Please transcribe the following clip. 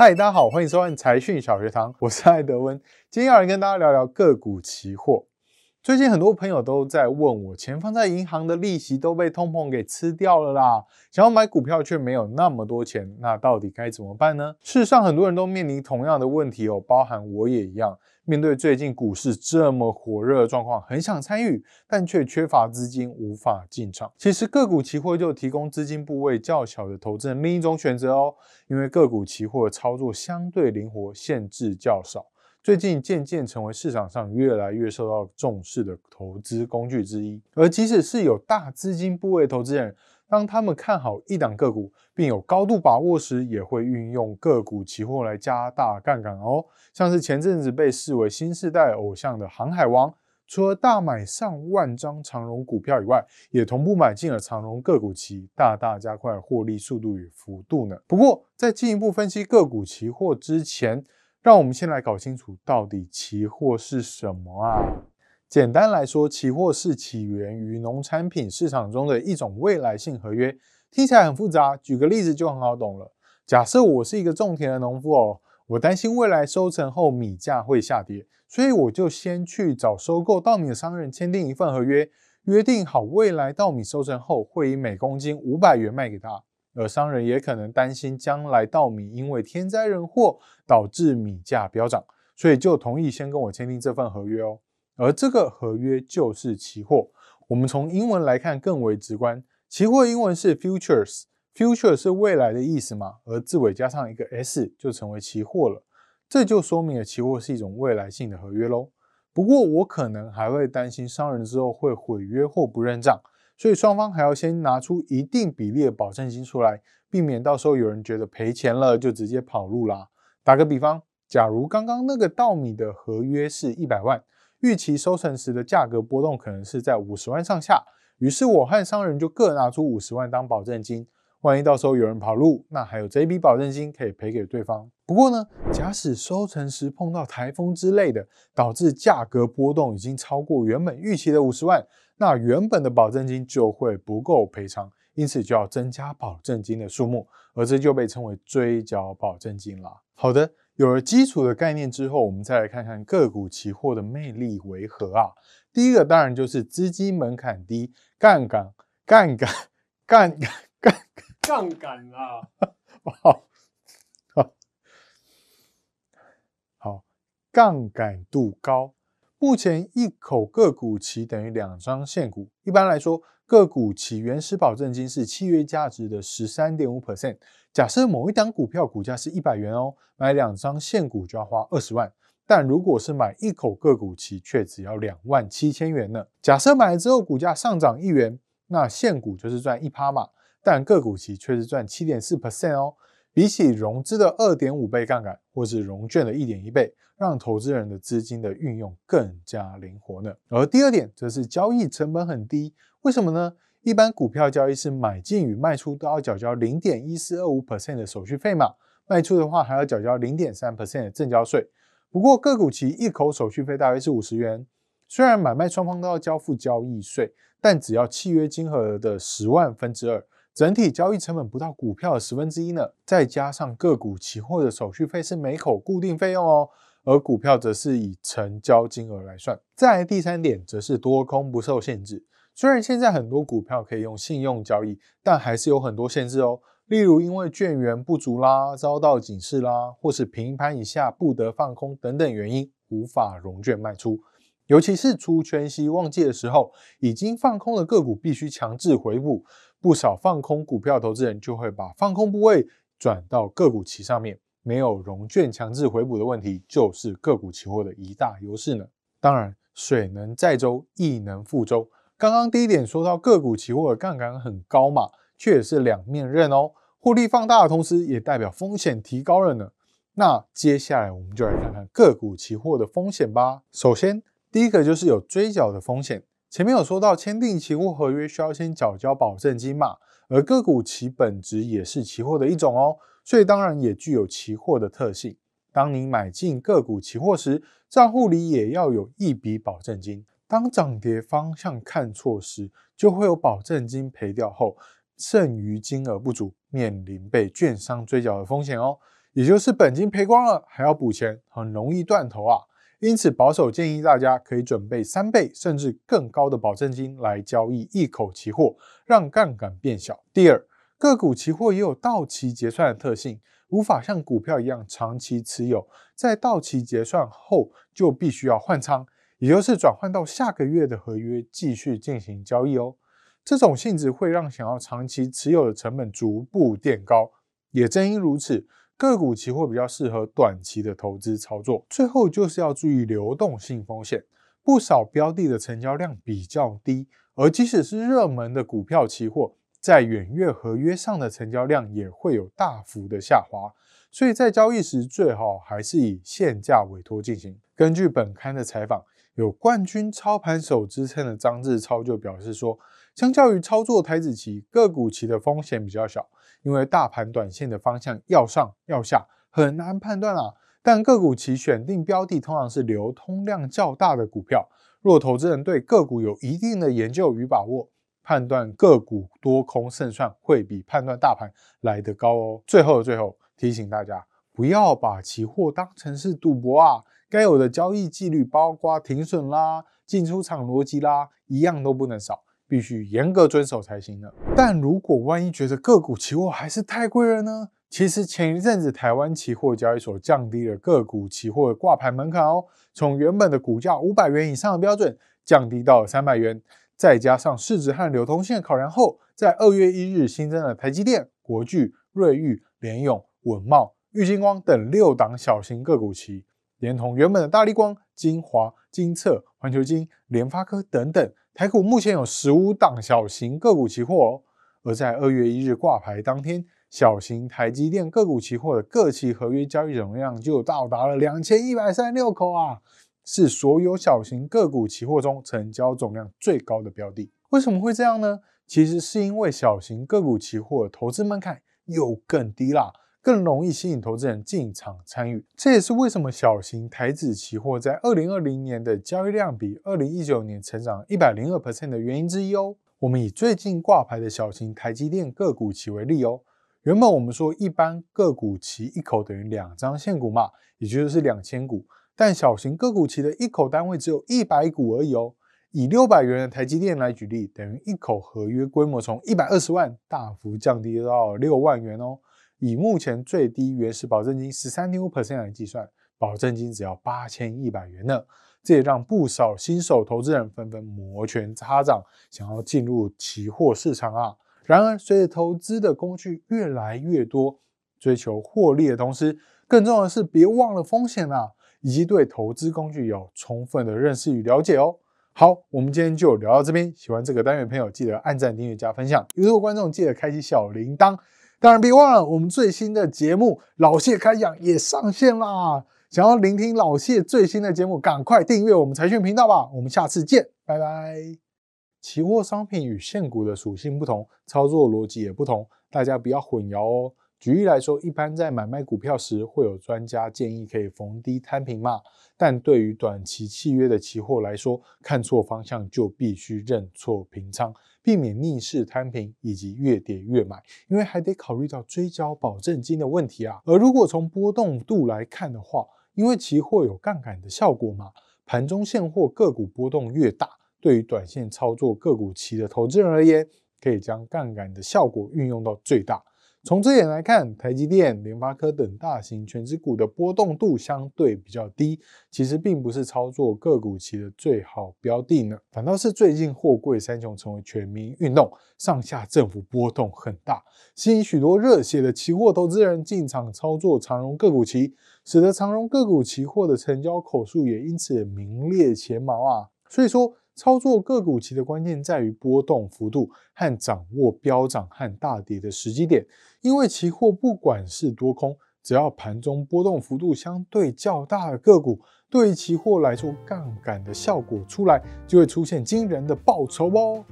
嗨，大家好，欢迎收看财讯小学堂，我是艾德温。今天要来跟大家聊聊个股期货。最近很多朋友都在问我，钱放在银行的利息都被通膨给吃掉了啦，想要买股票却没有那么多钱，那到底该怎么办呢？事实上，很多人都面临同样的问题哦，包含我也一样。面对最近股市这么火热的状况，很想参与，但却缺乏资金，无法进场。其实个股期货就提供资金部位较小的投资人另一种选择哦，因为个股期货操作相对灵活，限制较少，最近渐渐成为市场上越来越受到重视的投资工具之一。而即使是有大资金部位投资人，当他们看好一档个股，并有高度把握时，也会运用个股期货来加大杠杆哦。像是前阵子被视为新时代偶像的航海王，除了大买上万张长荣股票以外，也同步买进了长荣个股期，大大加快获利速度与幅度呢。不过，在进一步分析个股期货之前，让我们先来搞清楚到底期货是什么啊？简单来说，期货是起源于农产品市场中的一种未来性合约，听起来很复杂。举个例子就很好懂了。假设我是一个种田的农夫哦，我担心未来收成后米价会下跌，所以我就先去找收购稻米的商人签订一份合约，约定好未来稻米收成后会以每公斤五百元卖给他。而商人也可能担心将来稻米因为天灾人祸导致米价飙涨，所以就同意先跟我签订这份合约哦。而这个合约就是期货。我们从英文来看更为直观，期货英文是 futures，future 是未来的意思嘛，而字尾加上一个 s 就成为期货了。这就说明了期货是一种未来性的合约喽。不过我可能还会担心商人之后会毁约或不认账，所以双方还要先拿出一定比例的保证金出来，避免到时候有人觉得赔钱了就直接跑路啦。打个比方，假如刚刚那个稻米的合约是一百万。预期收成时的价格波动可能是在五十万上下，于是我和商人就各拿出五十万当保证金，万一到时候有人跑路，那还有这笔保证金可以赔给对方。不过呢，假使收成时碰到台风之类的，导致价格波动已经超过原本预期的五十万，那原本的保证金就会不够赔偿，因此就要增加保证金的数目，而这就被称为追缴保证金啦。好的。有了基础的概念之后，我们再来看看个股期货的魅力为何啊？第一个当然就是资金门槛低，杠杆、杠杆、杠杆、杠杆杠杆啊！好，好，好，杠杆度高。目前一口个股期等于两张现股。一般来说，个股期原始保证金是契约价值的十三点五 percent。假设某一档股票股价是一百元哦，买两张现股就要花二十万。但如果是买一口个股期，却只要两万七千元呢？假设买了之后股价上涨一元，那现股就是赚一趴嘛，但个股期却是赚七点四 percent 哦。比起融资的二点五倍杠杆，或是融券的一点一倍，让投资人的资金的运用更加灵活呢。而第二点则是交易成本很低。为什么呢？一般股票交易是买进与卖出都要缴交零点一四二五 percent 的手续费嘛，卖出的话还要缴交零点三 percent 的正交税。不过个股期一口手续费大约是五十元，虽然买卖双方都要交付交易税，但只要契约金额的十万分之二，整体交易成本不到股票的十分之一呢。再加上个股期货的手续费是每口固定费用哦，而股票则是以成交金额来算。再来第三点，则是多空不受限制。虽然现在很多股票可以用信用交易，但还是有很多限制哦。例如因为券源不足啦、遭到警示啦，或是平盘以下不得放空等等原因，无法融券卖出。尤其是出圈息旺季的时候，已经放空的个股必须强制回补。不少放空股票投资人就会把放空部位转到个股期上面，没有融券强制回补的问题，就是个股期货的一大优势呢。当然，水能载舟，亦能覆舟。刚刚第一点说到个股期货的杠杆很高嘛，却也是两面刃哦。获利放大的同时，也代表风险提高了呢。那接下来我们就来看看个股期货的风险吧。首先，第一个就是有追缴的风险。前面有说到，签订期货合约需要先缴交保证金嘛，而个股期本质也是期货的一种哦，所以当然也具有期货的特性。当你买进个股期货时，账户里也要有一笔保证金。当涨跌方向看错时，就会有保证金赔掉后，剩余金额不足，面临被券商追缴的风险哦。也就是本金赔光了还要补钱，很容易断头啊。因此，保守建议大家可以准备三倍甚至更高的保证金来交易一口期货，让杠杆变小。第二，个股期货也有到期结算的特性，无法像股票一样长期持有，在到期结算后就必须要换仓，也就是转换到下个月的合约继续进行交易哦。这种性质会让想要长期持有的成本逐步垫高。也正因如此。个股期货比较适合短期的投资操作。最后就是要注意流动性风险，不少标的的成交量比较低，而即使是热门的股票期货，在远月合约上的成交量也会有大幅的下滑。所以在交易时最好还是以现价委托进行。根据本刊的采访，有冠军操盘手之称的张志超就表示说，相较于操作台子期，个股期的风险比较小。因为大盘短线的方向要上要下很难判断啊，但个股期选定标的通常是流通量较大的股票。若投资人对个股有一定的研究与把握，判断个股多空胜算会比判断大盘来得高哦。最后的最后提醒大家，不要把期货当成是赌博啊，该有的交易纪律，包括停损啦、进出场逻辑啦，一样都不能少。必须严格遵守才行的。但如果万一觉得个股期货还是太贵了呢？其实前一阵子台湾期货交易所降低了个股期货的挂牌门槛哦，从原本的股价五百元以上的标准降低到三百元，再加上市值和流通性考量后，在二月一日新增了台积电、国巨、瑞昱、联咏、稳茂、玉金光等六档小型个股期，连同原本的大力光、金华、金策、环球金、联发科等等。台股目前有十五档小型个股期货哦，而在二月一日挂牌当天，小型台积电个股期货的各期合约交易总量就到达了两千一百三十六口啊，是所有小型个股期货中成交总量最高的标的。为什么会这样呢？其实是因为小型个股期货投资门槛又更低啦。更容易吸引投资人进场参与，这也是为什么小型台子期货在二零二零年的交易量比二零一九年成长一百零二 percent 的原因之一哦。我们以最近挂牌的小型台积电个股期为例哦。原本我们说一般个股期一口等于两张现股嘛，也就是两千股，但小型个股期的一口单位只有一百股而已哦。以六百元的台积电来举例，等于一口合约规模从一百二十万大幅降低到六万元哦。以目前最低原始保证金十三点五 percent 来计算，保证金只要八千一百元呢。这也让不少新手投资人纷纷摩拳擦掌，想要进入期货市场啊。然而，随着投资的工具越来越多，追求获利的同时，更重要的是别忘了风险啊，以及对投资工具有充分的认识与了解哦。好，我们今天就聊到这边。喜欢这个单元的朋友，记得按赞、订阅、加分享。如果观众记得开启小铃铛。当然，别忘了我们最新的节目《老谢开讲》也上线啦！想要聆听老谢最新的节目，赶快订阅我们财讯频道吧！我们下次见，拜拜。期货商品与现股的属性不同，操作逻辑也不同，大家不要混淆哦。举例来说，一般在买卖股票时，会有专家建议可以逢低摊平嘛。但对于短期契约的期货来说，看错方向就必须认错平仓，避免逆势摊平以及越跌越买，因为还得考虑到追缴保证金的问题啊。而如果从波动度来看的话，因为期货有杠杆的效果嘛，盘中现货个股波动越大，对于短线操作个股期的投资人而言，可以将杠杆的效果运用到最大。从这点来看，台积电、联发科等大型全指股的波动度相对比较低，其实并不是操作个股期的最好标的呢。反倒是最近货柜三雄成为全民运动，上下政府波动很大，吸引许多热血的期货投资人进场操作长荣个股期，使得长荣个股期货的成交口数也因此名列前茅啊。所以说。操作个股期的关键在于波动幅度和掌握飙涨和大跌的时机点，因为期货不管是多空，只要盘中波动幅度相对较大的个股，对于期货来说，杠杆的效果出来就会出现惊人的报酬哦。